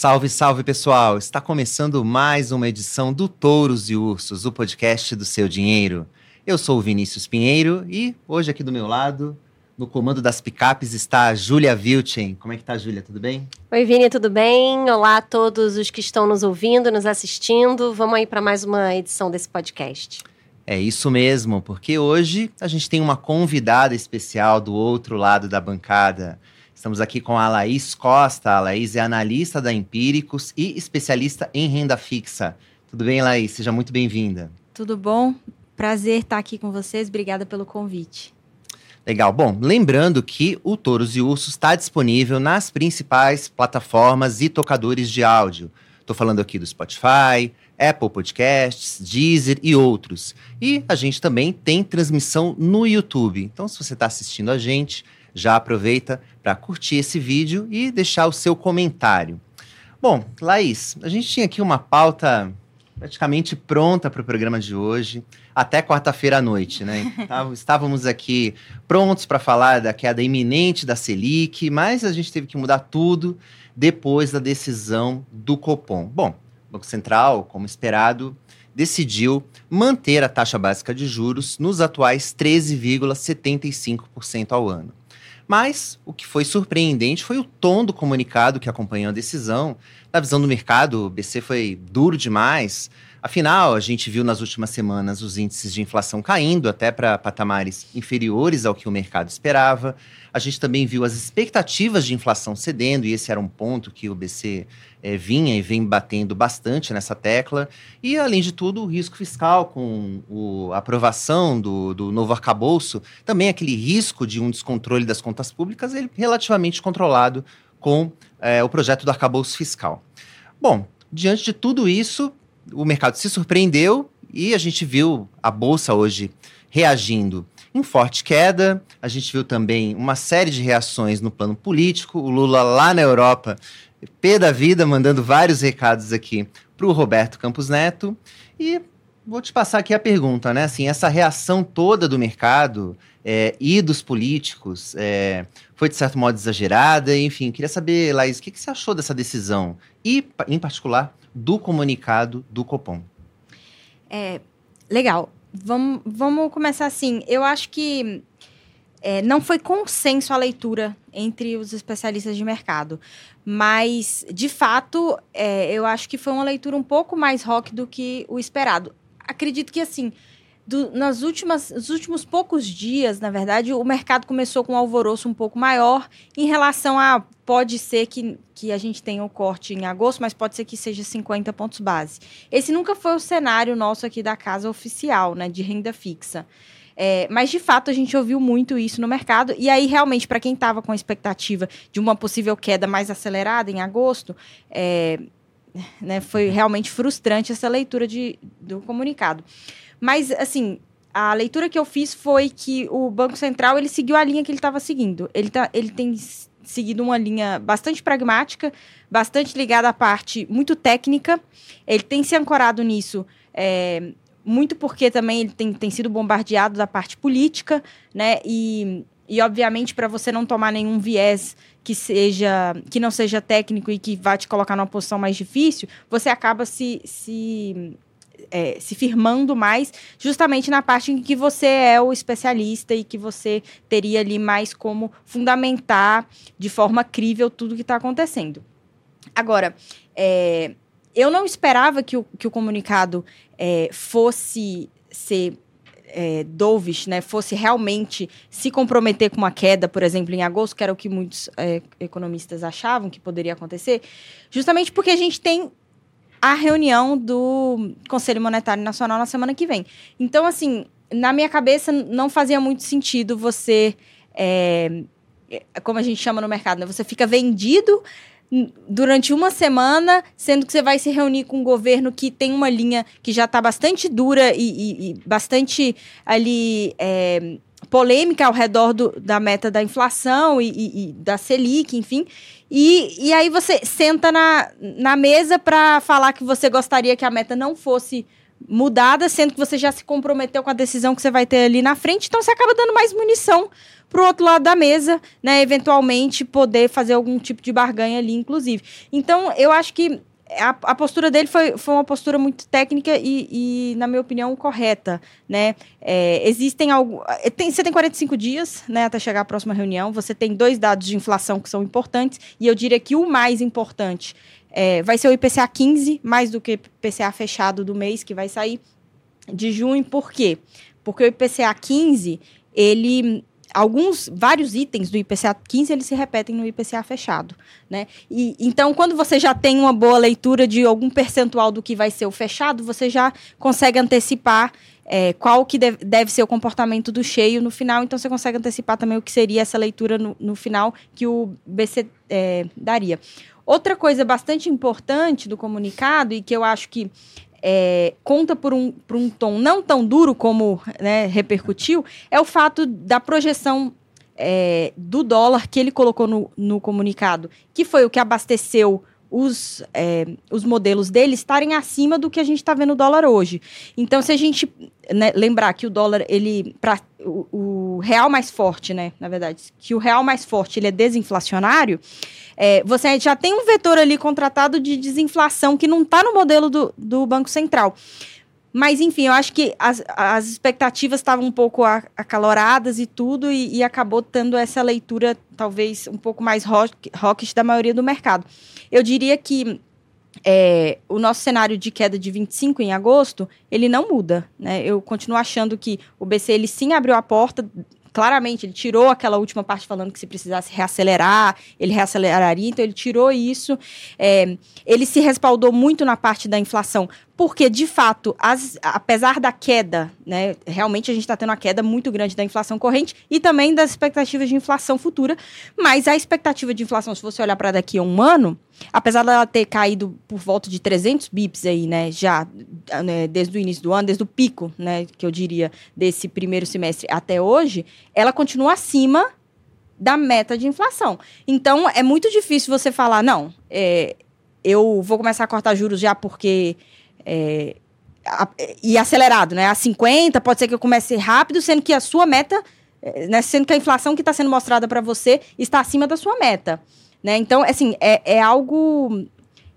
Salve, salve pessoal! Está começando mais uma edição do Touros e Ursos, o podcast do seu dinheiro. Eu sou o Vinícius Pinheiro e hoje aqui do meu lado, no comando das picapes, está a Júlia Vilchen. Como é que tá, Júlia? Tudo bem? Oi, Vini, tudo bem? Olá a todos os que estão nos ouvindo, nos assistindo. Vamos aí para mais uma edição desse podcast. É isso mesmo, porque hoje a gente tem uma convidada especial do outro lado da bancada. Estamos aqui com a Laís Costa. A Laís é analista da Empíricos e especialista em renda fixa. Tudo bem, Laís? Seja muito bem-vinda. Tudo bom? Prazer estar aqui com vocês. Obrigada pelo convite. Legal. Bom, lembrando que o Touros e Ursos está disponível nas principais plataformas e tocadores de áudio. Estou falando aqui do Spotify, Apple Podcasts, Deezer e outros. E a gente também tem transmissão no YouTube. Então, se você está assistindo a gente, já aproveita para curtir esse vídeo e deixar o seu comentário. Bom, Laís, a gente tinha aqui uma pauta praticamente pronta para o programa de hoje, até quarta-feira à noite, né? Estávamos aqui prontos para falar da queda iminente da Selic, mas a gente teve que mudar tudo depois da decisão do Copom. Bom, o Banco Central, como esperado, decidiu manter a taxa básica de juros nos atuais 13,75% ao ano. Mas o que foi surpreendente foi o tom do comunicado que acompanhou a decisão. Na visão do mercado, o BC foi duro demais. Afinal, a gente viu nas últimas semanas os índices de inflação caindo até para patamares inferiores ao que o mercado esperava. A gente também viu as expectativas de inflação cedendo, e esse era um ponto que o BC é, vinha e vem batendo bastante nessa tecla. E, além de tudo, o risco fiscal, com a aprovação do, do novo arcabouço, também aquele risco de um descontrole das contas públicas, ele relativamente controlado com é, o projeto do arcabouço fiscal. Bom, diante de tudo isso, o mercado se surpreendeu e a gente viu a bolsa hoje reagindo em forte queda. A gente viu também uma série de reações no plano político. O Lula lá na Europa, pé da vida, mandando vários recados aqui para o Roberto Campos Neto. E vou te passar aqui a pergunta, né? Assim, essa reação toda do mercado é, e dos políticos é, foi de certo modo exagerada. Enfim, queria saber, Laís, o que, que você achou dessa decisão? E, em particular, do comunicado do Copom. É, legal vamos, vamos começar assim. Eu acho que é, não foi consenso a leitura entre os especialistas de mercado. Mas, de fato, é, eu acho que foi uma leitura um pouco mais rock do que o esperado. Acredito que, assim, do, nas últimas, nos últimos poucos dias, na verdade, o mercado começou com um alvoroço um pouco maior em relação a pode ser que, que a gente tenha o um corte em agosto, mas pode ser que seja 50 pontos base. Esse nunca foi o cenário nosso aqui da casa oficial, né, de renda fixa. É, mas de fato a gente ouviu muito isso no mercado. E aí, realmente, para quem estava com a expectativa de uma possível queda mais acelerada em agosto, é, né, foi realmente frustrante essa leitura de, do comunicado. Mas, assim, a leitura que eu fiz foi que o Banco Central ele seguiu a linha que ele estava seguindo. Ele, tá, ele tem seguido uma linha bastante pragmática, bastante ligada à parte muito técnica. Ele tem se ancorado nisso. É, muito porque também ele tem, tem sido bombardeado da parte política, né? E, e obviamente, para você não tomar nenhum viés que seja que não seja técnico e que vá te colocar numa posição mais difícil, você acaba se, se é, se firmando mais, justamente na parte em que você é o especialista e que você teria ali mais como fundamentar de forma crível tudo que está acontecendo. Agora, é, eu não esperava que o, que o comunicado é, fosse ser é, dovish, né, fosse realmente se comprometer com uma queda, por exemplo, em agosto, que era o que muitos é, economistas achavam que poderia acontecer, justamente porque a gente tem a reunião do Conselho Monetário Nacional na semana que vem. Então, assim, na minha cabeça não fazia muito sentido você, é, como a gente chama no mercado, né? você fica vendido durante uma semana, sendo que você vai se reunir com um governo que tem uma linha que já está bastante dura e, e, e, bastante ali é, polêmica ao redor do, da meta da inflação e, e da Selic, enfim. E, e aí você senta na, na mesa para falar que você gostaria que a meta não fosse mudada, sendo que você já se comprometeu com a decisão que você vai ter ali na frente, então você acaba dando mais munição para o outro lado da mesa, né? Eventualmente poder fazer algum tipo de barganha ali, inclusive. Então, eu acho que a, a, postura dele foi, foi uma postura muito técnica e, e na minha opinião, correta, né? É, existem algo... Tem, você tem 45 dias, né, até chegar à próxima reunião. Você tem dois dados de inflação que são importantes e eu diria que o mais importante é, vai ser o IPCA 15, mais do que IPCA fechado do mês que vai sair de junho. Por quê? Porque o IPCA 15, ele alguns vários itens do IPCA 15 eles se repetem no IPCA fechado, né? E então quando você já tem uma boa leitura de algum percentual do que vai ser o fechado, você já consegue antecipar é, qual que deve, ser o comportamento do cheio no final, então você consegue antecipar também o que seria essa leitura no, no final que o BC é, daria. Outra coisa bastante importante do comunicado e que eu acho que é, conta por um, por um tom não tão duro como né, repercutiu, é o fato da projeção é, do dólar que ele colocou no, no comunicado, que foi o que abasteceu os, é, os modelos dele estarem acima do que a gente está vendo o dólar hoje. Então, se a gente né, lembrar que o dólar, ele. Pra, o, o, real mais forte, né? Na verdade, que o real mais forte ele é desinflacionário, é, você já tem um vetor ali contratado de desinflação que não está no modelo do, do Banco Central. Mas, enfim, eu acho que as, as expectativas estavam um pouco acaloradas e tudo, e, e, acabou tendo essa leitura, talvez, um pouco mais rock, rockish da maioria do mercado. Eu diria que é, o nosso cenário de queda de 25 em agosto, ele não muda. Né? Eu continuo achando que o BC, ele sim abriu a porta claramente, ele tirou aquela última parte falando que se precisasse reacelerar, ele reaceleraria, então ele tirou isso. É, ele se respaldou muito na parte da inflação, porque, de fato, as, apesar da queda, né, realmente a gente está tendo uma queda muito grande da inflação corrente e também das expectativas de inflação futura, mas a expectativa de inflação, se você olhar para daqui a um ano, apesar dela ter caído por volta de 300 bips aí, né, já né, desde o início do ano, desde o pico, né, que eu diria, desse primeiro semestre até hoje, ela continua acima da meta de inflação. Então, é muito difícil você falar, não, é, eu vou começar a cortar juros já porque é, a, e acelerado, né? A 50, pode ser que eu comece rápido, sendo que a sua meta, é, né, sendo que a inflação que está sendo mostrada para você está acima da sua meta. Né? Então, assim, é, é algo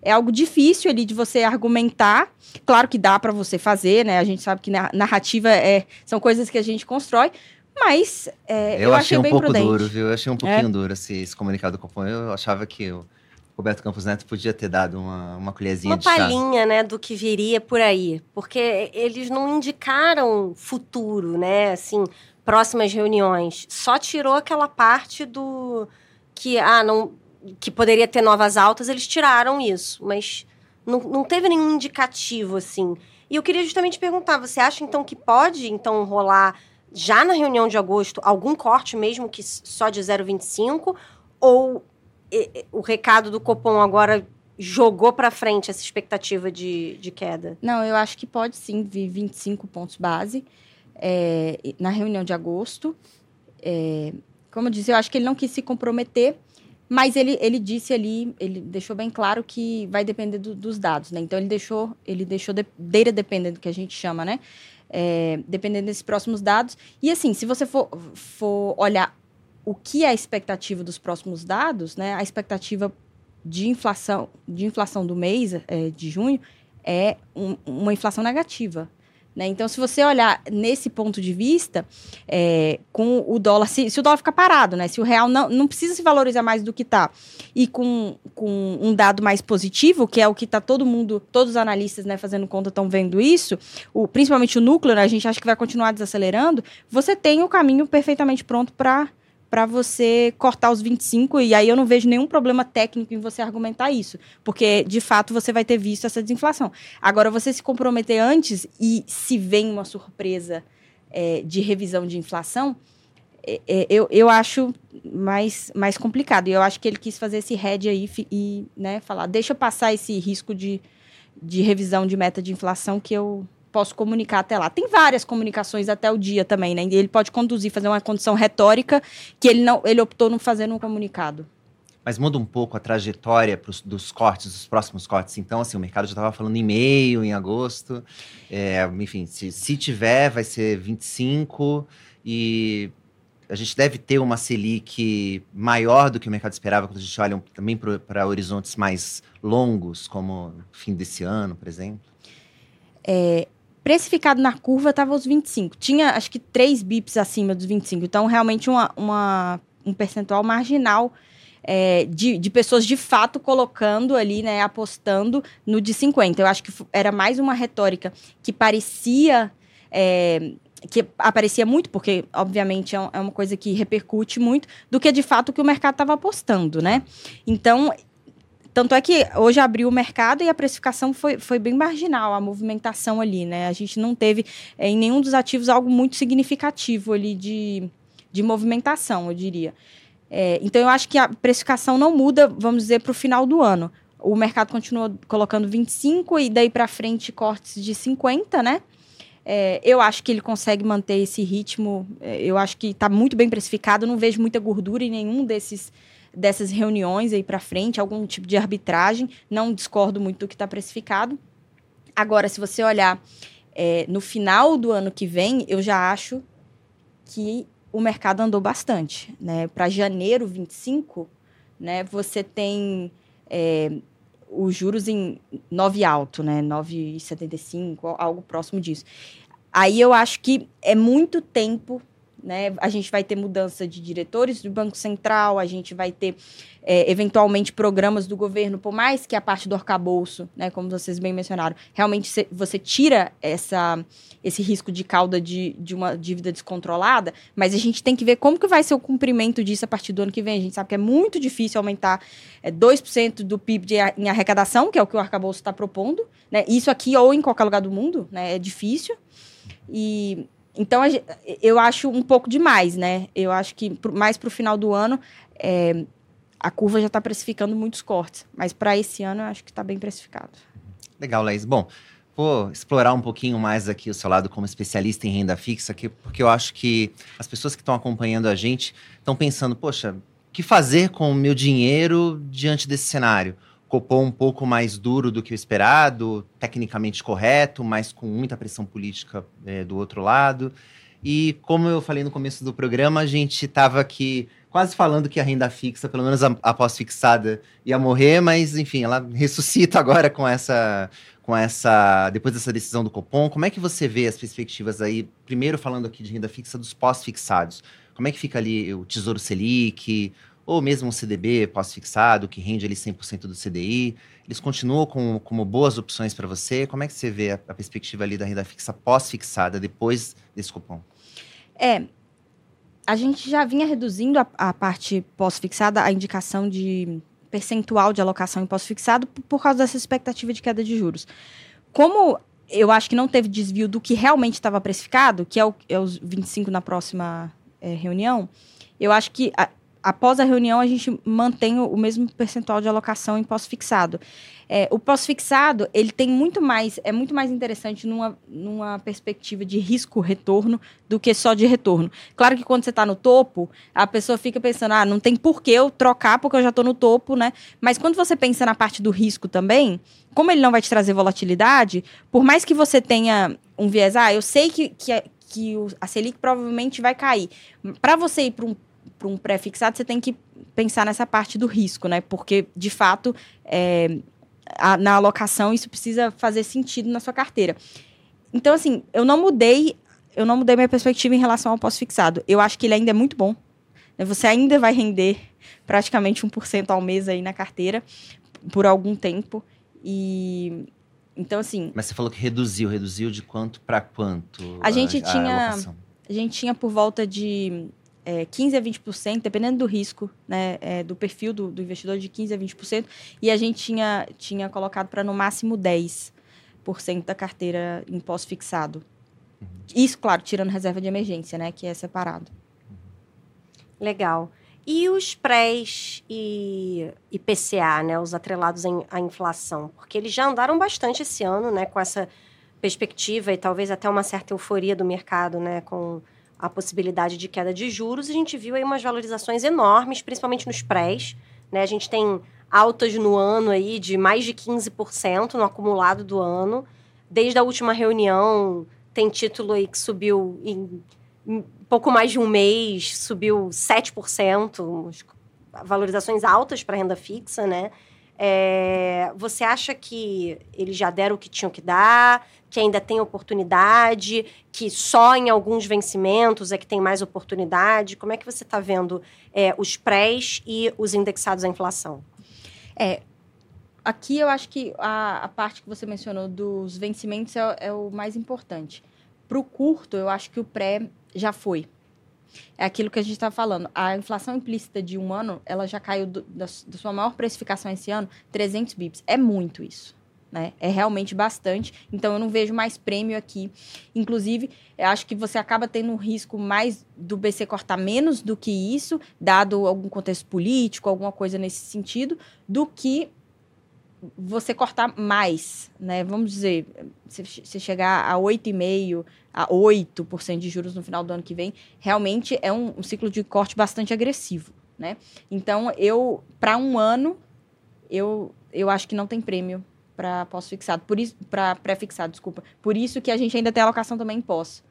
é algo difícil ali de você argumentar. Claro que dá para você fazer, né? A gente sabe que narrativa é, são coisas que a gente constrói, mas é, eu, eu, achei, achei um pouco prudente. duro, viu? Eu achei um pouquinho é. duro esse, esse comunicado do Copom. Eu achava que eu Roberto Campos Neto podia ter dado uma, uma colherzinha uma de chá. Uma palhinha, né, do que viria por aí. Porque eles não indicaram futuro, né, assim, próximas reuniões. Só tirou aquela parte do... Que, ah, não... Que poderia ter novas altas, eles tiraram isso. Mas não, não teve nenhum indicativo, assim. E eu queria justamente perguntar, você acha, então, que pode, então, rolar já na reunião de agosto algum corte mesmo que só de 0,25 ou o recado do Copom agora jogou para frente essa expectativa de, de queda? Não, eu acho que pode sim vir 25 pontos base é, na reunião de agosto. É, como eu disse, eu acho que ele não quis se comprometer, mas ele, ele disse ali, ele deixou bem claro que vai depender do, dos dados, né? Então ele deixou, ele deixou de, data dependendo, que a gente chama, né? É, dependendo desses próximos dados. E assim, se você for, for olhar o que é a expectativa dos próximos dados, né? A expectativa de inflação, de inflação do mês é, de junho é um, uma inflação negativa. Né? Então, se você olhar nesse ponto de vista, é, com o dólar, se, se, o dólar ficar parado, né? se o real não, não precisa se valorizar mais do que está, e com, com um dado mais positivo, que é o que está todo mundo, todos os analistas né, fazendo conta estão vendo isso, o, principalmente o núcleo, né, a gente acha que vai continuar desacelerando, você tem o caminho perfeitamente pronto para para você cortar os 25, e aí eu não vejo nenhum problema técnico em você argumentar isso, porque de fato você vai ter visto essa desinflação. Agora, você se comprometer antes e se vem uma surpresa é, de revisão de inflação, é, é, eu, eu acho mais, mais complicado. E eu acho que ele quis fazer esse head aí e né, falar: deixa passar esse risco de, de revisão de meta de inflação que eu posso comunicar até lá. Tem várias comunicações até o dia também, né? Ele pode conduzir, fazer uma condição retórica que ele não, ele optou não fazer no comunicado. mas muda um pouco a trajetória pros, dos cortes, dos próximos cortes. Então, assim, o mercado já estava falando em meio, em agosto. É, enfim, se, se tiver, vai ser 25 e a gente deve ter uma Selic maior do que o mercado esperava quando a gente olha também para horizontes mais longos, como fim desse ano, por exemplo? É, precificado na curva estava os 25. Tinha, acho que, 3 bips acima dos 25. Então, realmente, uma, uma um percentual marginal é, de, de pessoas de fato colocando ali, né, apostando no de 50. Eu acho que era mais uma retórica que parecia. É, que aparecia muito, porque, obviamente, é, é uma coisa que repercute muito, do que de fato que o mercado estava apostando, né? Então, tanto é que hoje abriu o mercado e a precificação foi, foi bem marginal, a movimentação ali, né? A gente não teve é, em nenhum dos ativos algo muito significativo ali de, de movimentação, eu diria. É, então, eu acho que a precificação não muda, vamos dizer, para o final do ano. O mercado continua colocando 25 e daí para frente cortes de 50, né? É, eu acho que ele consegue manter esse ritmo. Eu acho que está muito bem precificado. Não vejo muita gordura em nenhum desses dessas reuniões aí para frente, algum tipo de arbitragem. Não discordo muito do que está precificado. Agora, se você olhar é, no final do ano que vem, eu já acho que o mercado andou bastante. Né? Para janeiro 25, né, você tem é, os juros em 9 alto, né? 9,75, algo próximo disso. Aí eu acho que é muito tempo né? A gente vai ter mudança de diretores do Banco Central, a gente vai ter, é, eventualmente, programas do governo, por mais que a parte do arcabouço, né, como vocês bem mencionaram, realmente você tira essa, esse risco de cauda de, de uma dívida descontrolada, mas a gente tem que ver como que vai ser o cumprimento disso a partir do ano que vem. A gente sabe que é muito difícil aumentar é, 2% do PIB de, em arrecadação, que é o que o arcabouço está propondo. Né? Isso aqui ou em qualquer lugar do mundo né? é difícil. E então, eu acho um pouco demais, né? Eu acho que mais para o final do ano, é, a curva já está precificando muitos cortes. Mas para esse ano, eu acho que está bem precificado. Legal, Laís. Bom, vou explorar um pouquinho mais aqui o seu lado como especialista em renda fixa, porque eu acho que as pessoas que estão acompanhando a gente estão pensando, poxa, o que fazer com o meu dinheiro diante desse cenário? Copom um pouco mais duro do que o esperado, tecnicamente correto, mas com muita pressão política é, do outro lado. E como eu falei no começo do programa, a gente estava aqui quase falando que a renda fixa, pelo menos a, a pós-fixada, ia morrer, mas enfim, ela ressuscita agora com essa, com essa, depois dessa decisão do Copom. Como é que você vê as perspectivas aí? Primeiro falando aqui de renda fixa dos pós-fixados. Como é que fica ali o Tesouro Selic, ou mesmo um CDB pós-fixado, que rende ali 100% do CDI, eles continuam com, como boas opções para você? Como é que você vê a, a perspectiva ali da renda fixa pós-fixada, depois desse cupom? É, a gente já vinha reduzindo a, a parte pós-fixada, a indicação de percentual de alocação em pós-fixado por, por causa dessa expectativa de queda de juros. Como eu acho que não teve desvio do que realmente estava precificado, que é, o, é os 25 na próxima é, reunião, eu acho que a, após a reunião, a gente mantém o, mesmo percentual de alocação em pós-fixado. É, o pós-fixado, ele tem muito mais, é muito mais interessante numa, numa perspectiva de risco-retorno do que só de retorno. Claro que quando você está no topo, a pessoa fica pensando, ah, não tem por que eu trocar porque eu já estou no topo, né? Mas quando você pensa na parte do risco também, como ele não vai te trazer volatilidade, por mais que você tenha um viés, ah, eu sei que, que, que a Selic provavelmente vai cair. Para você ir para um para um pré-fixado, você tem que pensar nessa parte do risco, né? Porque, de fato, é, a, na alocação isso precisa fazer sentido na sua carteira. Então, assim, eu não mudei, eu não mudei minha perspectiva em relação ao pós-fixado. Eu acho que ele ainda é muito bom. Né? Você ainda vai render praticamente 1% ao mês aí na carteira por algum tempo. E então, assim. Mas você falou que reduziu, reduziu de quanto para quanto? A gente a, tinha. A, a gente tinha por volta de é, 15 a 20%, dependendo do risco, né, é, do perfil do, do, investidor, de 15 a 20%, e a gente tinha, tinha colocado para no máximo 10% da carteira em pós-fixado. Uhum. Isso, claro, tirando reserva de emergência, né, que é separado. Legal. E os prés e IPCA, né, os atrelados à inflação? Porque eles já andaram bastante esse ano, né, com essa perspectiva e talvez até uma certa euforia do mercado, né, com a possibilidade de queda de juros, a gente viu aí umas valorizações enormes, principalmente nos prés, Né? A gente tem altas no ano aí de mais de 15% no acumulado do ano. Desde a última reunião, tem título aí que subiu em, pouco mais de um mês, subiu 7%, valorizações altas para renda fixa, né? É, você acha que eles já deram o que tinham que dar, que ainda tem oportunidade, que só em alguns vencimentos é que tem mais oportunidade? Como é que você está vendo é, os prés e os indexados à inflação? É, aqui eu acho que a, a parte que você mencionou dos vencimentos é, é o mais importante. Para o curto, eu acho que o pré já foi. É aquilo que a gente está falando. A inflação implícita de um ano, ela já caiu do, da, da, sua maior precificação esse ano, 300 bips. É muito isso. Né? É realmente bastante. Então, eu não vejo mais prêmio aqui. Inclusive, acho que você acaba tendo um risco mais do BC cortar menos do que isso, dado algum contexto político, alguma coisa nesse sentido, do que você cortar mais, né? Vamos dizer, se chegar a 8,5%, a 8% de juros no final do ano que vem, realmente é um, um ciclo de corte bastante agressivo, né? Então, eu, para um ano, eu, eu acho que não tem prêmio para pós-fixado, por isso, para pré-fixado, desculpa. Por isso que a gente ainda tem alocação também em pós.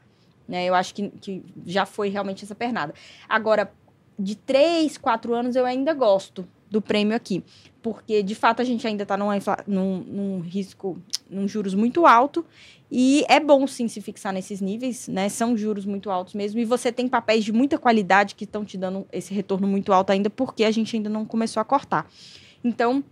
Né? Eu acho que, que já foi realmente essa pernada. Agora, de 3, 4 anos eu ainda gosto do prêmio aqui. Porque, de fato, a gente ainda está num, num risco, num juros muito alto. E é bom, sim, se fixar nesses níveis, né? São juros muito altos mesmo. E você tem papéis de muita qualidade que estão te dando esse retorno muito alto ainda, porque a gente ainda não começou a cortar. Então,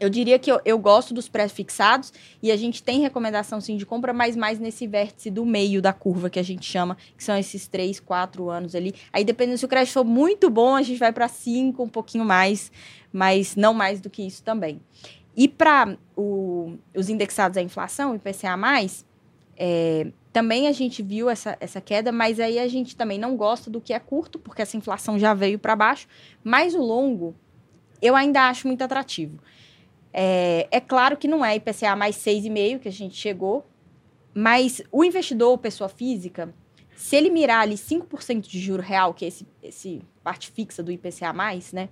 eu diria que eu, eu gosto dos pré-fixados e a gente tem recomendação sim de compra, mas mais nesse vértice do meio da curva que a gente chama, que são esses 3, 4 anos ali. Aí dependendo se o crédito for muito bom, a gente vai para 5, um pouquinho mais, mas não mais do que isso também. E para os indexados à inflação, IPCA+, é, também a gente viu essa, essa queda, mas aí a gente também não gosta do que é curto, porque essa inflação já veio para baixo, mas o longo eu ainda acho muito atrativo. É, é claro que não é IPCA mais 6,5 que a gente chegou, mas o investidor, pessoa física, se ele mirar ali 5% de juro real, que é esse, esse parte fixa do IPCA+, né,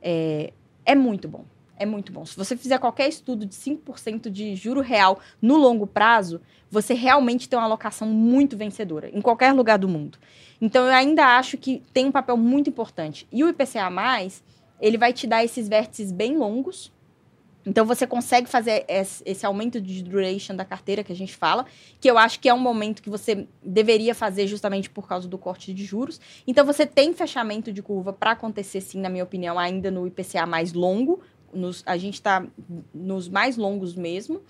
é, é muito bom. É muito bom. Se você fizer qualquer estudo de 5% de juro real no longo prazo, você realmente tem uma alocação muito vencedora, em qualquer lugar do mundo. Então, eu ainda acho que tem um papel muito importante. E o IPCA+, ele vai te dar esses vértices bem longos, então você consegue fazer esse aumento de duration da carteira que a gente fala, que eu acho que é um momento que você deveria fazer justamente por causa do corte de juros. Então você tem fechamento de curva para acontecer sim, na minha opinião, ainda no IPCA mais longo. Nos, a gente está nos mais longos mesmo.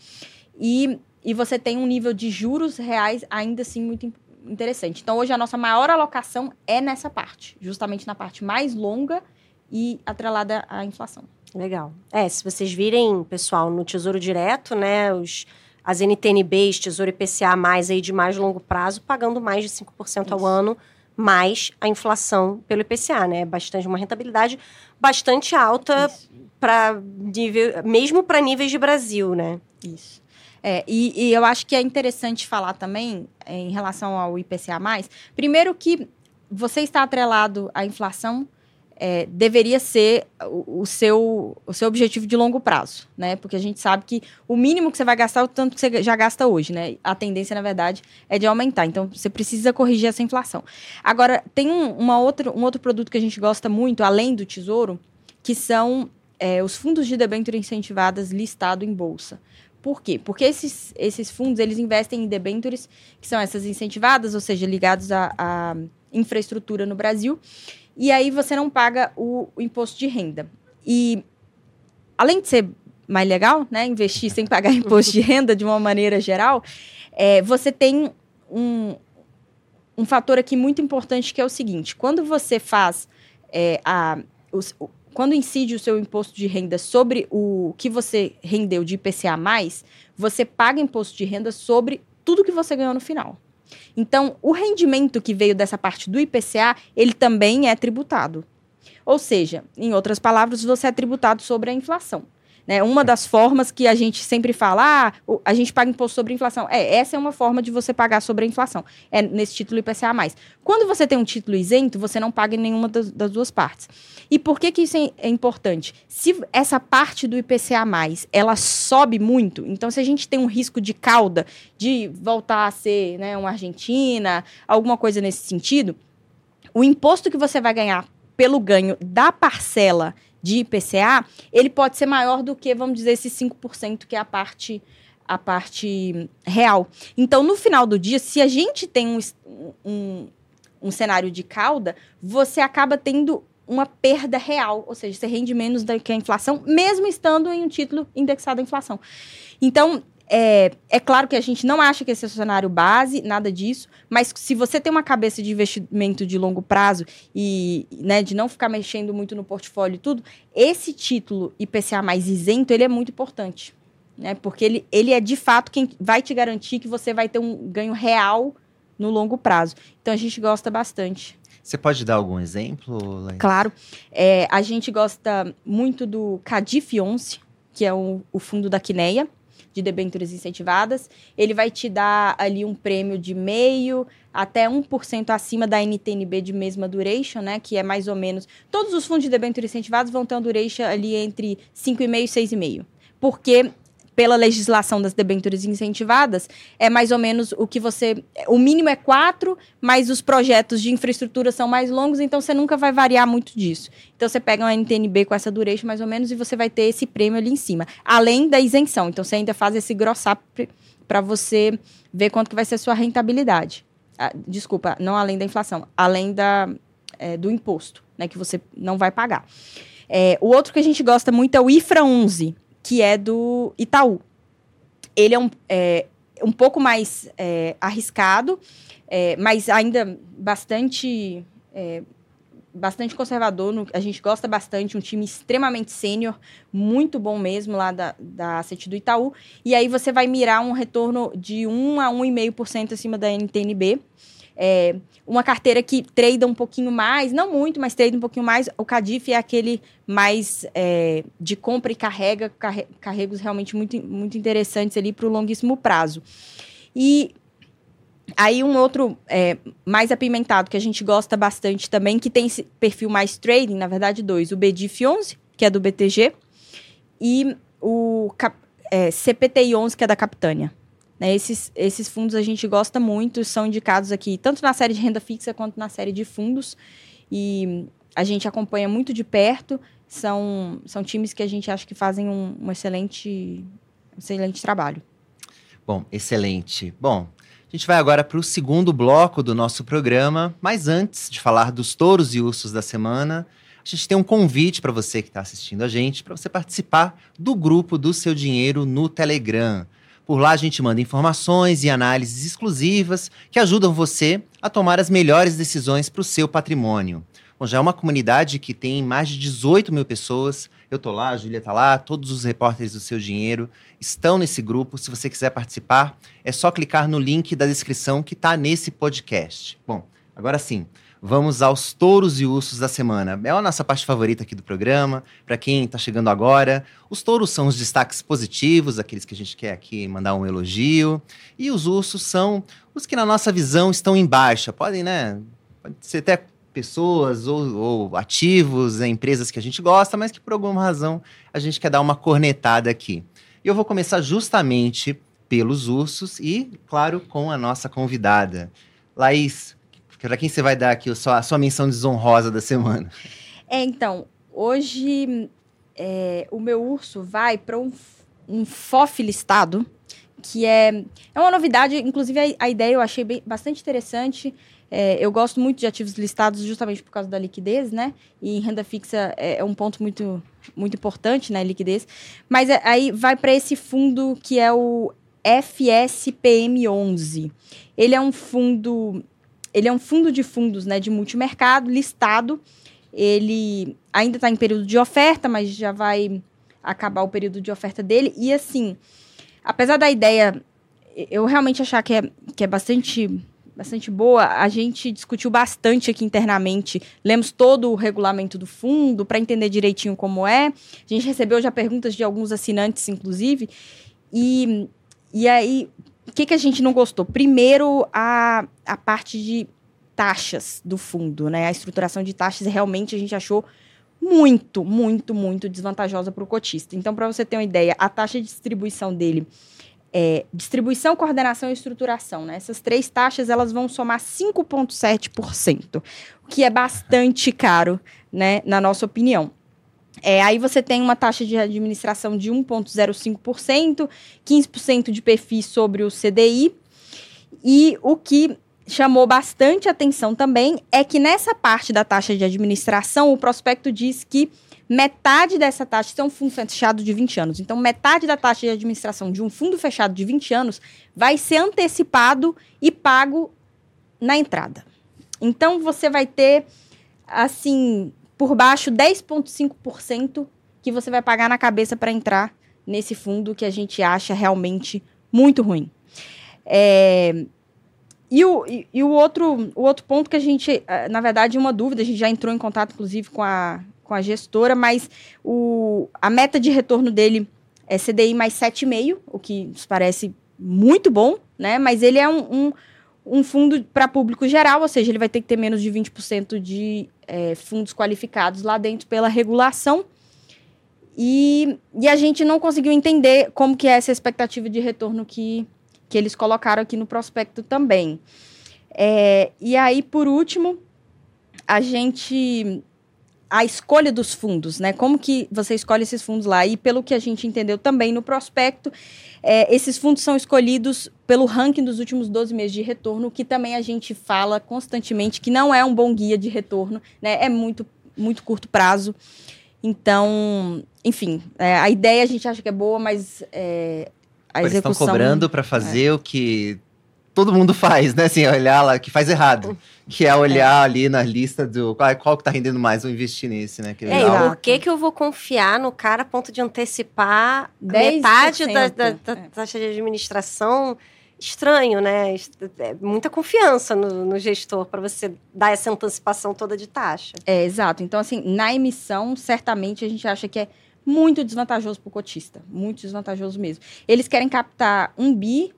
E, e você tem um nível de juros reais ainda assim muito interessante. Então hoje a nossa maior alocação é nessa parte, justamente na parte mais longa e atrelada à inflação. Legal. É, se vocês virem, pessoal, no Tesouro Direto, né, os, as NTNBs, Tesouro IPCA, mais aí de mais longo prazo, pagando mais de 5% Isso. ao ano, mais a inflação pelo IPCA, né? Bastante, uma rentabilidade bastante alta para nível, mesmo para níveis de Brasil, né? Isso. É, e, e, eu acho que é interessante falar também é, em relação ao IPCA+, primeiro que você está atrelado à inflação é, deveria ser o, o, seu, o seu objetivo de longo prazo, né? Porque a gente sabe que o mínimo que você vai gastar é o tanto que você já gasta hoje, né? A tendência, na verdade, é de aumentar. Então, você precisa corrigir essa inflação. Agora, tem um, uma outra, um outro produto que a gente gosta muito, além do Tesouro, que são é, os fundos de debênture incentivadas listado em bolsa. Por quê? Porque esses, esses fundos, eles investem em debêntures, que são essas incentivadas, ou seja, ligados à infraestrutura no Brasil, e aí você não paga o, o imposto de renda. E além de ser mais legal, né, investir sem pagar imposto de renda de uma maneira geral, é, você tem um, um fator aqui muito importante que é o seguinte: quando você faz é, a, o, quando incide o seu imposto de renda sobre o que você rendeu de IPCA, você paga imposto de renda sobre tudo que você ganhou no final. Então, o rendimento que veio dessa parte do IPCA, ele também é tributado. Ou seja, em outras palavras, você é tributado sobre a inflação. Né? Uma das formas que a gente sempre fala, ah, a gente paga imposto sobre inflação. É, essa é uma forma de você pagar sobre a inflação. É nesse título IPCA+. Quando você tem um título isento, você não paga em nenhuma das, das duas partes. E por que, que isso é, é importante? Se essa parte do IPCA+, ela sobe muito, então se a gente tem um risco de cauda, de voltar a ser né, uma Argentina, alguma coisa nesse sentido, o imposto que você vai ganhar pelo ganho da parcela de IPCA, ele pode ser maior do que, vamos dizer, esses 5% que é a parte a parte real. Então, no final do dia, se a gente tem um, um, um cenário de cauda, você acaba tendo uma perda real, ou seja, você rende menos do que a inflação, mesmo estando em um título indexado à inflação. Então, é, é claro que a gente não acha que esse é o cenário base, nada disso, mas se você tem uma cabeça de investimento de longo prazo e né, de não ficar mexendo muito no portfólio e tudo, esse título IPCA mais isento, ele é muito importante. Né, porque ele, ele é de fato quem vai te garantir que você vai ter um ganho real no longo prazo. Então a gente gosta bastante. Você pode dar algum exemplo? Laís? Claro. É, a gente gosta muito do Cadif 11, que é o, o fundo da Quineia de debêntures incentivadas, ele vai te dar ali um prêmio de meio até 1% acima da NTNB de mesma duration, né, que é mais ou menos... Todos os fundos de debêntures incentivados vão ter uma duration ali entre 5,5 e 6,5. Porque pela legislação das debêntures incentivadas, é mais ou menos o que você. O mínimo é quatro, mas os projetos de infraestrutura são mais longos, então você nunca vai variar muito disso. Então você pega uma NTNB com essa duration mais ou menos e você vai ter esse prêmio ali em cima. Além da isenção. Então você ainda faz esse gross up para você ver quanto que vai ser a sua rentabilidade. Ah, desculpa, não além da inflação, além da, é, do imposto, né, que você não vai pagar. É, o outro que a gente gosta muito é o IFRA 11 que é do Itaú. Ele é um, é, um pouco mais é, arriscado, é, mas ainda bastante é, bastante conservador. A gente gosta bastante, um time extremamente sênior, muito bom mesmo lá da, da Asset do Itaú. E aí você vai mirar um retorno de 1 a 1,5% acima da NTNB. É, uma carteira que trade um pouquinho mais, não muito, mas trade um pouquinho mais. O Cadif é aquele mais é, de compra e carrega, carregos realmente muito, muito interessantes ali para o longuíssimo prazo. E aí um outro é, mais apimentado que a gente gosta bastante também, que tem esse perfil mais trading, na verdade dois, o BDIF 11, que é do BTG, e o é, CPTI 11, que é da Capitânia. Né, esses, esses fundos a gente gosta muito, são indicados aqui tanto na série de renda fixa quanto na série de fundos. E a gente acompanha muito de perto. São, são times que a gente acha que fazem um, um excelente, excelente trabalho. Bom, excelente. Bom, a gente vai agora para o segundo bloco do nosso programa, mas antes de falar dos touros e ursos da semana, a gente tem um convite para você que está assistindo a gente, para você participar do grupo do Seu Dinheiro no Telegram. Por lá a gente manda informações e análises exclusivas que ajudam você a tomar as melhores decisões para o seu patrimônio. Bom, já é uma comunidade que tem mais de 18 mil pessoas. Eu tô lá, a Júlia tá lá, todos os repórteres do Seu Dinheiro estão nesse grupo. Se você quiser participar, é só clicar no link da descrição que está nesse podcast. Bom, agora sim, vamos aos touros e ursos da semana. É a nossa parte favorita aqui do programa. Para quem está chegando agora, os touros são os destaques positivos, aqueles que a gente quer aqui mandar um elogio. E os ursos são os que, na nossa visão, estão em baixa. Podem, né? Pode ser até pessoas ou, ou ativos, né, empresas que a gente gosta, mas que por alguma razão a gente quer dar uma cornetada aqui. E eu vou começar justamente pelos ursos e, claro, com a nossa convidada. Laís, para quem você vai dar aqui a sua, menção desonrosa da semana? É, então, hoje é, o meu urso vai para um, um FOF listado, que é, é uma novidade, inclusive a, a ideia eu achei bem, bastante interessante. É, eu gosto muito de ativos listados justamente por causa da liquidez, né? E renda fixa é, é um ponto muito, muito importante, né? Liquidez. Mas é, aí vai para esse fundo que é o FSPM11. Ele é um fundo ele é um fundo de fundos né, de multimercado listado. Ele ainda está em período de oferta, mas já vai acabar o período de oferta dele. E assim, apesar da ideia, eu realmente achar que é, que é bastante bastante boa. A gente discutiu bastante aqui internamente, lemos todo o regulamento do fundo para entender direitinho como é. A gente recebeu já perguntas de alguns assinantes, inclusive, e, e aí, o que, que a gente não gostou? Primeiro, a, a parte de taxas do fundo, né? A estruturação de taxas realmente a gente achou muito, muito, muito desvantajosa para o cotista. Então, para você ter uma ideia, a taxa de distribuição dele é distribuição, coordenação e estruturação. Né? Essas três taxas elas vão somar 5,7%, o que é bastante caro, né, na nossa opinião. É, aí você tem uma taxa de administração de 1,05%, 15% de perfis sobre o CDI. E o que chamou bastante atenção também é que nessa parte da taxa de administração, o prospecto diz que metade dessa taxa é um fundo fechado de 20 anos. Então, metade da taxa de administração de um fundo fechado de 20 anos vai ser antecipado e pago na entrada. Então, você vai ter, assim, por baixo 10,5% que você vai pagar na cabeça para entrar nesse fundo que a gente acha realmente muito ruim. É, e o, e, e, o, outro, o outro ponto que a gente, eh, na verdade, uma dúvida, a gente já entrou em contato, inclusive, com a, com a gestora, mas o, a meta de retorno dele é CDI mais 7,5, o que nos parece muito bom, né? Mas ele é um, um, um fundo para público geral, ou seja, ele vai ter que ter menos de 20% de é, fundos qualificados lá dentro pela regulação. E, e a gente não conseguiu entender como que é essa expectativa de retorno que que eles colocaram aqui no prospecto também. É, e aí, por último, a gente. A escolha dos fundos, né? Como que você escolhe esses fundos lá? E pelo que a gente entendeu também no prospecto, é, esses fundos são escolhidos pelo ranking dos últimos 12 meses de retorno, que também a gente fala constantemente que não é um bom guia de retorno, né? É muito, muito curto prazo. Então, enfim, é, a ideia a gente acha que é boa, mas é, a Eles execução... estão cobrando para fazer é. o que todo mundo faz, né? Assim, olhar lá, que faz errado. Que é olhar é. ali na lista do qual, qual que tá rendendo mais, vou investir nesse, né? Que é, e por que que eu vou confiar no cara a ponto de antecipar metade da, da, da é. taxa de administração? Estranho, né? É muita confiança no, no gestor para você dar essa antecipação toda de taxa. É, exato. Então, assim, na emissão, certamente a gente acha que é muito desvantajoso para o cotista, muito desvantajoso mesmo. Eles querem captar um bi,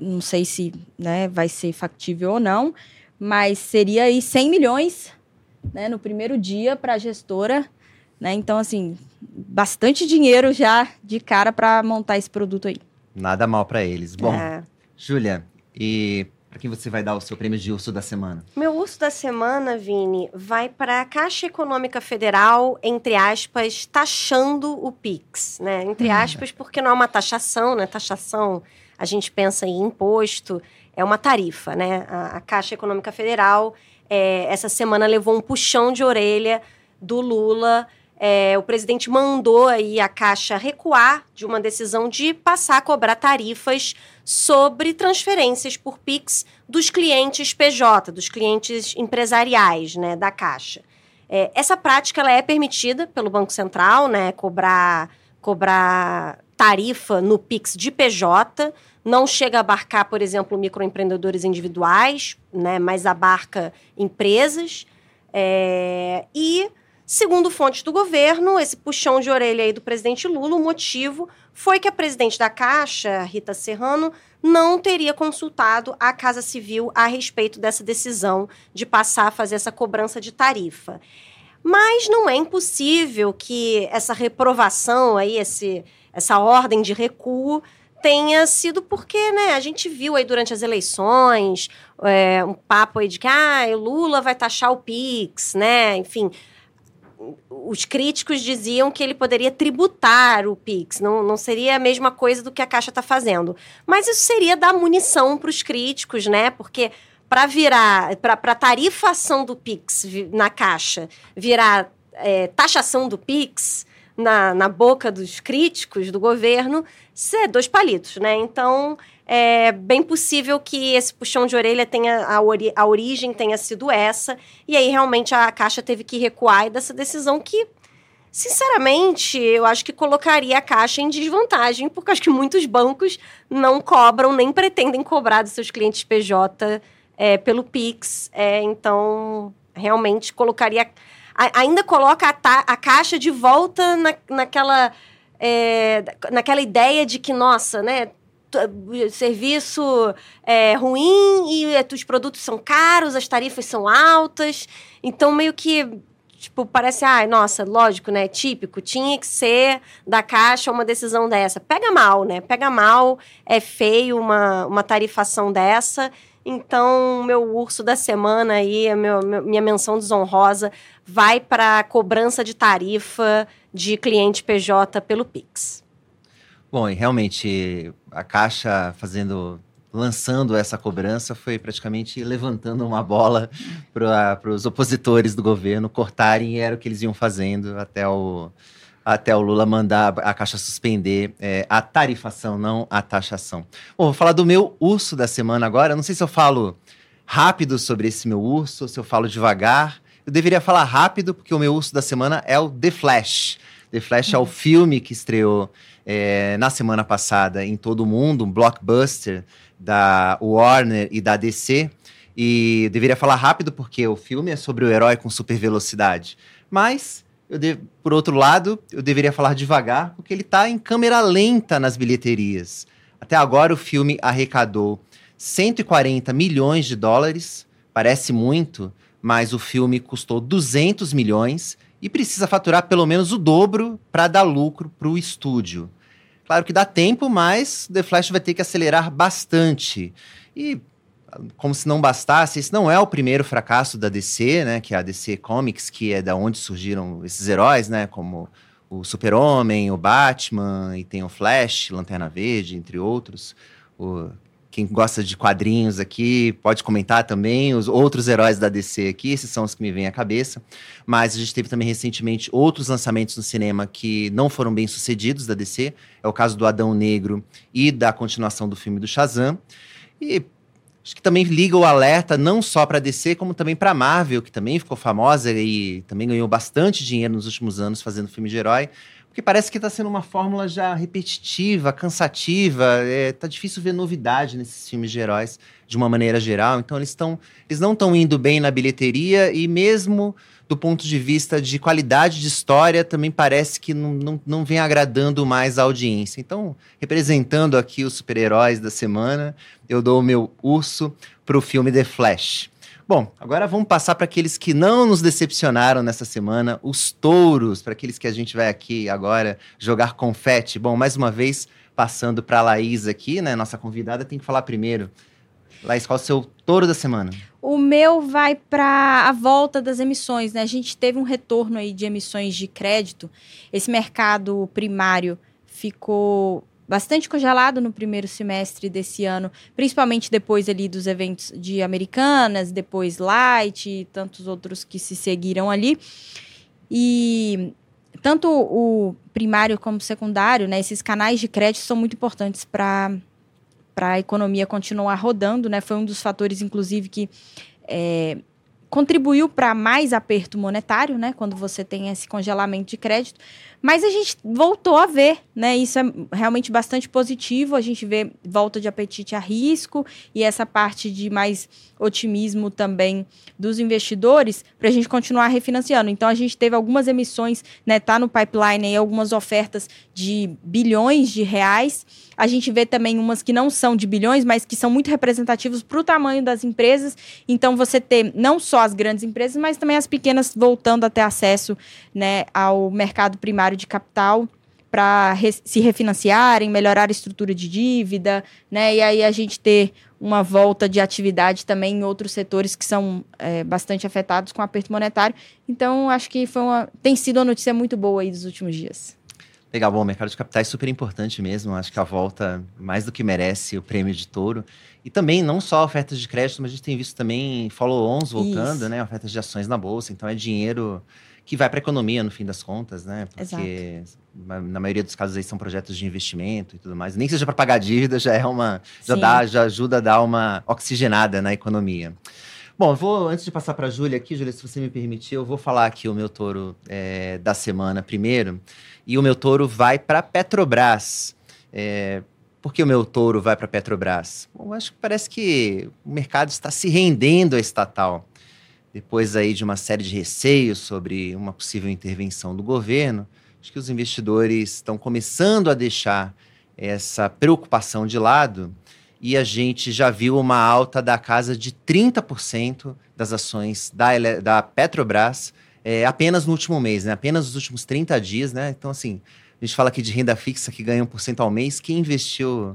não sei se né, vai ser factível ou não, mas seria aí 100 milhões né, no primeiro dia para a gestora. Né? Então, assim, bastante dinheiro já de cara para montar esse produto aí. Nada mal para eles. Bom, é. Júlia, e para quem você vai dar o seu prêmio de urso da semana? Meu urso da semana, Vini, vai para a Caixa Econômica Federal, entre aspas, taxando o PIX, né? Entre hum. aspas, porque não é uma taxação, né? Taxação, a gente pensa em imposto, é uma tarifa, né? A, a Caixa Econômica Federal, é, essa semana levou um puxão de orelha do Lula é, o presidente mandou aí a Caixa recuar de uma decisão de passar a cobrar tarifas sobre transferências por Pix dos clientes PJ, dos clientes empresariais né, da Caixa. É, essa prática ela é permitida pelo Banco Central, né, cobrar, cobrar tarifa no Pix de PJ, não chega a abarcar, por exemplo, microempreendedores individuais, né, mas abarca empresas. É, e Segundo fontes do governo, esse puxão de orelha aí do presidente Lula, o motivo foi que a presidente da Caixa, Rita Serrano, não teria consultado a Casa Civil a respeito dessa decisão de passar a fazer essa cobrança de tarifa. Mas não é impossível que essa reprovação aí, esse, essa ordem de recuo tenha sido porque, né, a gente viu aí durante as eleições é, um papo aí de que ah, Lula vai taxar o Pix, né, enfim, os críticos diziam que ele poderia tributar o Pix, não, não seria a mesma coisa do que a Caixa está fazendo. Mas isso seria dar munição para os críticos, né? Porque para virar, para tarifação do Pix na Caixa virar é, taxação do Pix na, na boca dos críticos do governo, isso é dois palitos, né? Então, é bem possível que esse puxão de orelha tenha a, ori a origem tenha sido essa e aí realmente a Caixa teve que recuar dessa decisão que sinceramente eu acho que colocaria a Caixa em desvantagem porque acho que muitos bancos não cobram nem pretendem cobrar dos seus clientes PJ é, pelo Pix. É, então, realmente colocaria. Ainda coloca a, ta, a, caixa de volta na, naquela. É, naquela ideia de que, nossa, né? Serviço é ruim e os produtos são caros, as tarifas são altas. Então, meio que tipo, parece, ah, nossa, lógico, né? Típico, tinha que ser da Caixa uma decisão dessa. Pega mal, né? Pega mal, é feio uma, uma tarifação dessa. Então, meu urso da semana aí, meu, minha menção desonrosa, vai para cobrança de tarifa de cliente PJ pelo Pix. Bom, e realmente a Caixa fazendo lançando essa cobrança foi praticamente levantando uma bola para os opositores do governo cortarem e era o que eles iam fazendo até o, até o Lula mandar a Caixa suspender é, a tarifação, não a taxação. Bom, vou falar do meu urso da semana agora. Não sei se eu falo rápido sobre esse meu urso, se eu falo devagar. Eu deveria falar rápido, porque o meu urso da semana é o The Flash. The Flash é o filme que estreou é, na semana passada em todo o mundo, um blockbuster da Warner e da DC. E deveria falar rápido porque o filme é sobre o herói com super velocidade. Mas, de... por outro lado, eu deveria falar devagar porque ele está em câmera lenta nas bilheterias. Até agora o filme arrecadou 140 milhões de dólares. Parece muito, mas o filme custou 200 milhões e precisa faturar pelo menos o dobro para dar lucro para o estúdio. Claro que dá tempo, mas The Flash vai ter que acelerar bastante. E como se não bastasse, esse não é o primeiro fracasso da DC, né? Que é a DC Comics, que é da onde surgiram esses heróis, né? Como o Super-Homem, o Batman, e tem o Flash, Lanterna Verde, entre outros. O quem gosta de quadrinhos aqui pode comentar também os outros heróis da DC aqui, esses são os que me vêm à cabeça. Mas a gente teve também recentemente outros lançamentos no cinema que não foram bem sucedidos da DC. É o caso do Adão Negro e da continuação do filme do Shazam. E acho que também liga o alerta não só para DC, como também para Marvel, que também ficou famosa e também ganhou bastante dinheiro nos últimos anos fazendo filme de herói. Porque parece que está sendo uma fórmula já repetitiva, cansativa. É, tá difícil ver novidade nesses filmes de heróis de uma maneira geral. Então eles estão, eles não estão indo bem na bilheteria e mesmo do ponto de vista de qualidade de história também parece que não, não, não vem agradando mais a audiência. Então, representando aqui os super-heróis da semana, eu dou o meu urso para o filme The Flash. Bom, agora vamos passar para aqueles que não nos decepcionaram nessa semana, os touros, para aqueles que a gente vai aqui agora jogar confete. Bom, mais uma vez, passando para a Laís aqui, né? Nossa convidada tem que falar primeiro. Laís, qual é o seu touro da semana? O meu vai para a volta das emissões, né? A gente teve um retorno aí de emissões de crédito. Esse mercado primário ficou bastante congelado no primeiro semestre desse ano, principalmente depois ali dos eventos de Americanas, depois Light e tantos outros que se seguiram ali. E tanto o primário como o secundário, né, esses canais de crédito são muito importantes para para a economia continuar rodando, né? Foi um dos fatores, inclusive, que é, contribuiu para mais aperto monetário, né? Quando você tem esse congelamento de crédito. Mas a gente voltou a ver, né? Isso é realmente bastante positivo. A gente vê volta de apetite a risco e essa parte de mais otimismo também dos investidores para a gente continuar refinanciando. Então a gente teve algumas emissões, né? Tá no pipeline aí algumas ofertas de bilhões de reais. A gente vê também umas que não são de bilhões, mas que são muito representativos para o tamanho das empresas. Então você ter não só as grandes empresas, mas também as pequenas voltando a ter acesso, né, ao mercado primário de capital para re se refinanciarem, melhorar a estrutura de dívida, né? E aí a gente ter uma volta de atividade também em outros setores que são é, bastante afetados com o aperto monetário. Então, acho que foi uma, tem sido uma notícia muito boa aí dos últimos dias. Legal, bom, o mercado de capitais é super importante mesmo. Acho que a volta mais do que merece o prêmio de touro. E também, não só ofertas de crédito, mas a gente tem visto também follow-ons voltando, Isso. né? Ofertas de ações na bolsa. Então é dinheiro que vai para a economia no fim das contas, né? Porque Exato. na maioria dos casos aí são projetos de investimento e tudo mais. Nem seja para pagar dívida, já é uma já dá, já ajuda a dar uma oxigenada na economia. Bom, vou antes de passar para a Júlia aqui, Júlia, se você me permitir, eu vou falar aqui o meu touro é, da semana primeiro. E o meu touro vai para Petrobras. É, por que o meu touro vai para Petrobras? Bom, acho que parece que o mercado está se rendendo à estatal. Depois aí de uma série de receios sobre uma possível intervenção do governo, acho que os investidores estão começando a deixar essa preocupação de lado e a gente já viu uma alta da casa de 30% das ações da, da Petrobras é, apenas no último mês, né? apenas nos últimos 30 dias. Né? Então, assim, a gente fala aqui de renda fixa que ganha 1% ao mês. Quem investiu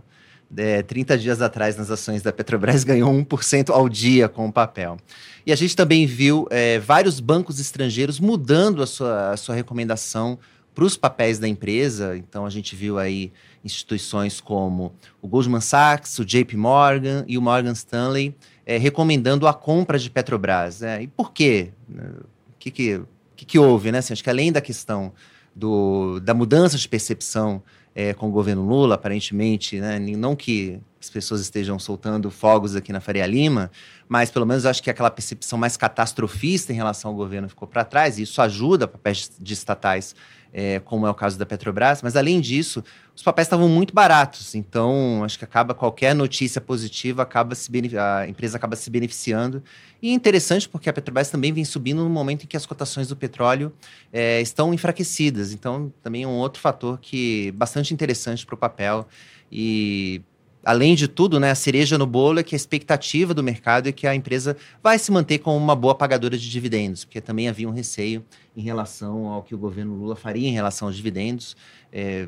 é, 30 dias atrás nas ações da Petrobras ganhou 1% ao dia com o papel. E a gente também viu é, vários bancos estrangeiros mudando a sua, a sua recomendação para os papéis da empresa. Então, a gente viu aí instituições como o Goldman Sachs, o JP Morgan e o Morgan Stanley é, recomendando a compra de Petrobras. Né? E por quê? O que, que, que, que houve? Né? Assim, acho que além da questão do, da mudança de percepção é, com o governo Lula, aparentemente, né? não que as pessoas estejam soltando fogos aqui na Faria Lima, mas pelo menos acho que aquela percepção mais catastrofista em relação ao governo ficou para trás, e isso ajuda papéis de estatais é, como é o caso da Petrobras, mas além disso, os papéis estavam muito baratos, então acho que acaba qualquer notícia positiva, acaba se a empresa acaba se beneficiando. E é interessante porque a Petrobras também vem subindo no momento em que as cotações do petróleo é, estão enfraquecidas, então também é um outro fator que bastante interessante para o papel. E além de tudo, né, a cereja no bolo é que a expectativa do mercado é que a empresa vai se manter como uma boa pagadora de dividendos, porque também havia um receio em relação ao que o governo Lula faria em relação aos dividendos. É,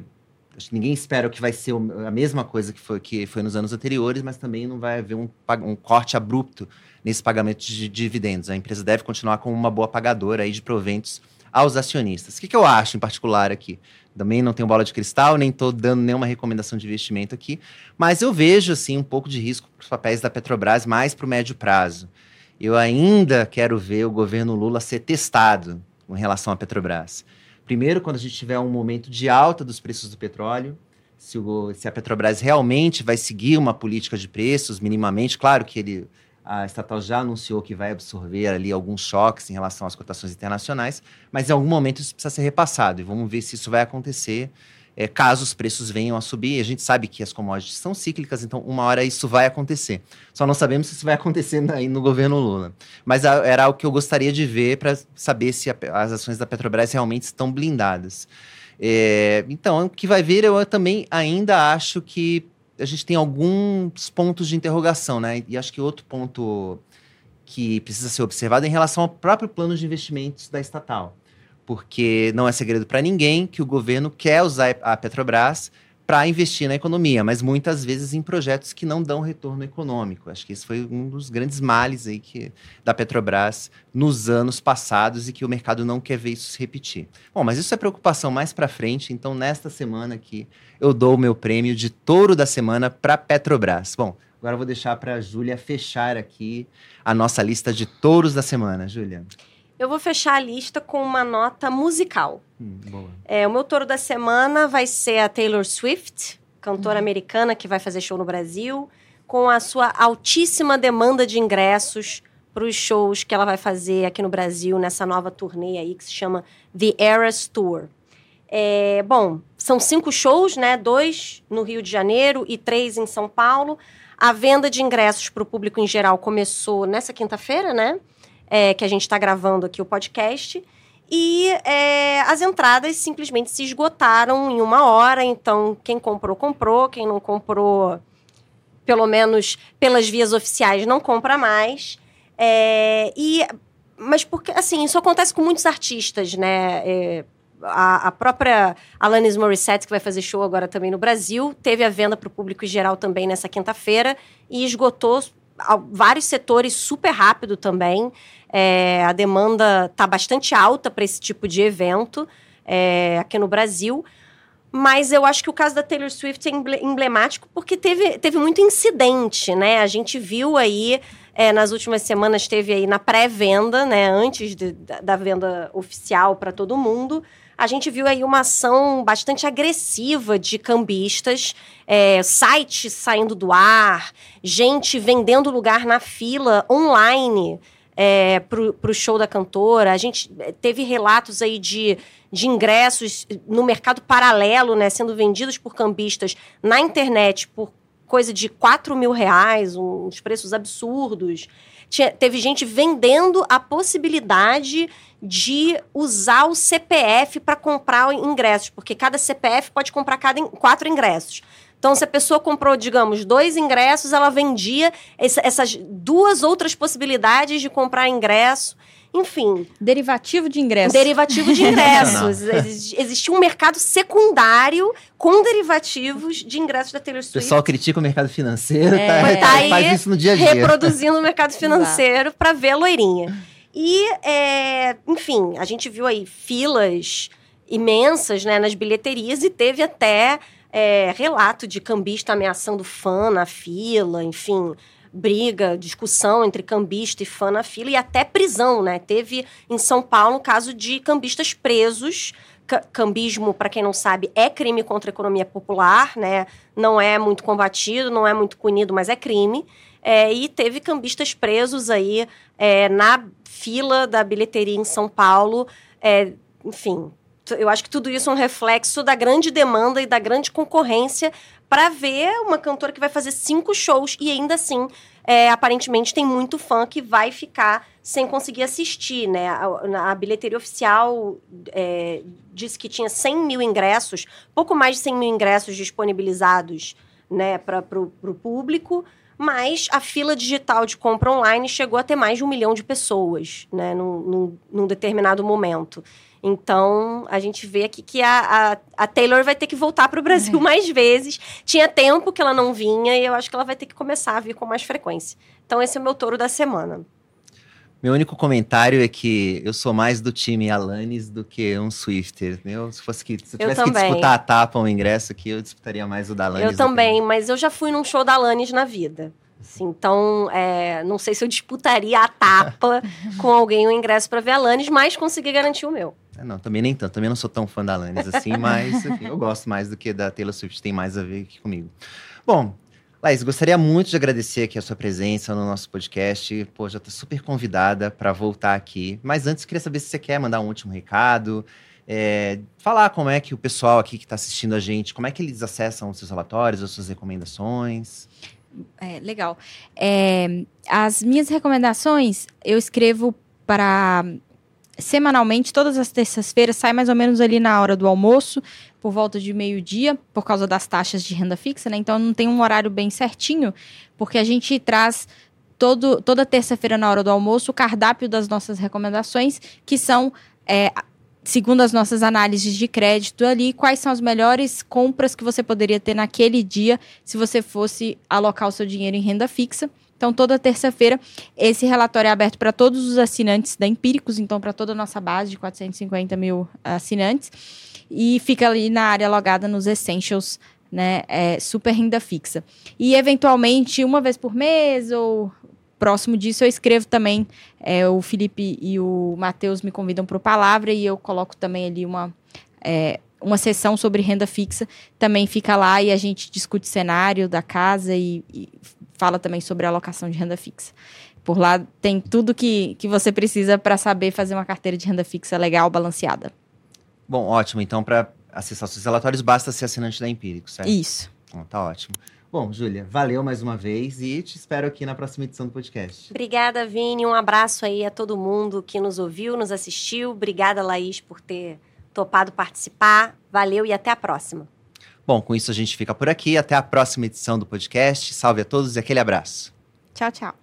ninguém espera que vai ser a mesma coisa que foi, que foi nos anos anteriores, mas também não vai haver um, um corte abrupto nesse pagamento de dividendos. A empresa deve continuar como uma boa pagadora aí de proventos aos acionistas. O que, que eu acho em particular aqui? Também não tenho bola de cristal, nem estou dando nenhuma recomendação de investimento aqui, mas eu vejo assim um pouco de risco para os papéis da Petrobras mais para o médio prazo. Eu ainda quero ver o governo Lula ser testado com relação à Petrobras. Primeiro, quando a gente tiver um momento de alta dos preços do petróleo, se, o, se a Petrobras realmente vai seguir uma política de preços minimamente, claro que ele a estatal já anunciou que vai absorver ali alguns choques em relação às cotações internacionais, mas em algum momento isso precisa ser repassado e vamos ver se isso vai acontecer. É, caso os preços venham a subir, a gente sabe que as commodities são cíclicas, então uma hora isso vai acontecer. Só não sabemos se isso vai acontecer no governo Lula. Mas a, era algo que eu gostaria de ver para saber se a, as ações da Petrobras realmente estão blindadas. É, então, o que vai vir, eu também ainda acho que a gente tem alguns pontos de interrogação, né? E acho que outro ponto que precisa ser observado é em relação ao próprio plano de investimentos da estatal. Porque não é segredo para ninguém que o governo quer usar a Petrobras para investir na economia, mas muitas vezes em projetos que não dão retorno econômico. Acho que esse foi um dos grandes males aí que, da Petrobras nos anos passados e que o mercado não quer ver isso se repetir. Bom, mas isso é preocupação mais para frente, então nesta semana aqui eu dou o meu prêmio de touro da semana para Petrobras. Bom, agora eu vou deixar para a Júlia fechar aqui a nossa lista de touros da semana. Júlia. Eu vou fechar a lista com uma nota musical. Hum, é, o meu touro da semana vai ser a Taylor Swift, cantora uhum. americana que vai fazer show no Brasil, com a sua altíssima demanda de ingressos para os shows que ela vai fazer aqui no Brasil nessa nova turnê aí que se chama The Eras Tour. É, bom, são cinco shows, né? Dois no Rio de Janeiro e três em São Paulo. A venda de ingressos para o público em geral começou nessa quinta-feira, né? É, que a gente está gravando aqui o podcast. E é, as entradas simplesmente se esgotaram em uma hora. Então, quem comprou, comprou. Quem não comprou, pelo menos pelas vias oficiais, não compra mais. É, e, mas porque, assim, isso acontece com muitos artistas, né? É, a, a, própria Alanis Morissette, que vai fazer show agora também no Brasil, teve a venda para o público em geral também nessa quinta-feira e esgotou vários setores super rápido também. É, a demanda está bastante alta para esse tipo de evento é, aqui no Brasil. Mas eu acho que o caso da Taylor Swift é emblemático porque teve, teve muito incidente, né? A gente viu aí, é, nas últimas semanas, teve aí na pré-venda, né? Antes de, da, da venda oficial para todo mundo, a gente viu aí uma ação bastante agressiva de cambistas, é, sites saindo do ar, gente vendendo lugar na fila online é, para o show da cantora. A gente é, teve relatos aí de, de ingressos no mercado paralelo, né, sendo vendidos por cambistas na internet por coisa de 4 mil reais, uns preços absurdos. Tinha, teve gente vendendo a possibilidade de usar o CPF para comprar ingressos, porque cada CPF pode comprar cada, quatro ingressos. Então, se a pessoa comprou, digamos, dois ingressos, ela vendia essas duas outras possibilidades de comprar ingresso. Enfim. Derivativo de ingressos. Derivativo de ingressos. Existia um mercado secundário com derivativos de ingressos da Taylor Swift. O pessoal critica o mercado financeiro, é. tá, tá aí faz isso no dia a dia. Reproduzindo o mercado financeiro para ver a loirinha. E, é, enfim, a gente viu aí filas imensas né, nas bilheterias e teve até é, relato de cambista ameaçando fã na fila, enfim, briga, discussão entre cambista e fã na fila e até prisão, né? Teve em São Paulo um caso de cambistas presos. Cambismo, para quem não sabe, é crime contra a economia popular, né? Não é muito combatido, não é muito punido, mas é crime. É, e teve cambistas presos aí é, na fila da bilheteria em São Paulo. É, enfim, eu acho que tudo isso é um reflexo da grande demanda e da grande concorrência para ver uma cantora que vai fazer cinco shows e ainda assim, é, aparentemente, tem muito fã que vai ficar sem conseguir assistir, né? A, a bilheteria oficial é, disse que tinha 100 mil ingressos, pouco mais de 100 mil ingressos disponibilizados né, para o público, mas a fila digital de compra online chegou a ter mais de um milhão de pessoas, né, num, num, num determinado momento. Então, a gente vê aqui que a, a, a Taylor vai ter que voltar para o Brasil é. mais vezes. Tinha tempo que ela não vinha e eu acho que ela vai ter que começar a vir com mais frequência. Então, esse é o meu touro da semana. Meu único comentário é que eu sou mais do time Alanis do que um Swifter. Eu, se fosse que se eu tivesse que disputar a tapa ou o ingresso aqui, eu disputaria mais o da Alanis. Eu também, que... mas eu já fui num show da Alanis na vida. Assim, então, é, não sei se eu disputaria a tapa com alguém o ingresso para ver a Alanis, mas consegui garantir o meu. É, não, também nem tanto. Também não sou tão fã da Alanis assim, mas enfim, eu gosto mais do que da Taylor Swift. Tem mais a ver aqui comigo. Bom, Laís, gostaria muito de agradecer aqui a sua presença no nosso podcast. Pô, já está super convidada para voltar aqui. Mas antes, queria saber se você quer mandar um último recado. É, falar como é que o pessoal aqui que está assistindo a gente, como é que eles acessam os seus relatórios, as suas recomendações. É, legal. É, as minhas recomendações eu escrevo para semanalmente, todas as terças-feiras, sai mais ou menos ali na hora do almoço, por volta de meio-dia, por causa das taxas de renda fixa, né? Então não tem um horário bem certinho, porque a gente traz todo, toda terça-feira na hora do almoço o cardápio das nossas recomendações, que são. É, segundo as nossas análises de crédito ali, quais são as melhores compras que você poderia ter naquele dia se você fosse alocar o seu dinheiro em renda fixa. Então, toda terça-feira, esse relatório é aberto para todos os assinantes da Empíricos, então, para toda a nossa base de 450 mil assinantes. E fica ali na área logada nos Essentials, né? É, super renda fixa. E, eventualmente, uma vez por mês ou próximo disso, eu escrevo também. É, o Felipe e o Matheus me convidam para o Palavra e eu coloco também ali uma. É, uma sessão sobre renda fixa também fica lá e a gente discute cenário da casa e, e fala também sobre alocação de renda fixa. Por lá tem tudo que, que você precisa para saber fazer uma carteira de renda fixa legal, balanceada. Bom, ótimo. Então, para acessar seus relatórios, basta ser assinante da Empírico, certo? Isso. Então, tá ótimo. Bom, Júlia, valeu mais uma vez e te espero aqui na próxima edição do podcast. Obrigada, Vini. Um abraço aí a todo mundo que nos ouviu, nos assistiu. Obrigada, Laís, por ter topado participar. Valeu e até a próxima. Bom, com isso a gente fica por aqui. Até a próxima edição do podcast. Salve a todos e aquele abraço. Tchau, tchau.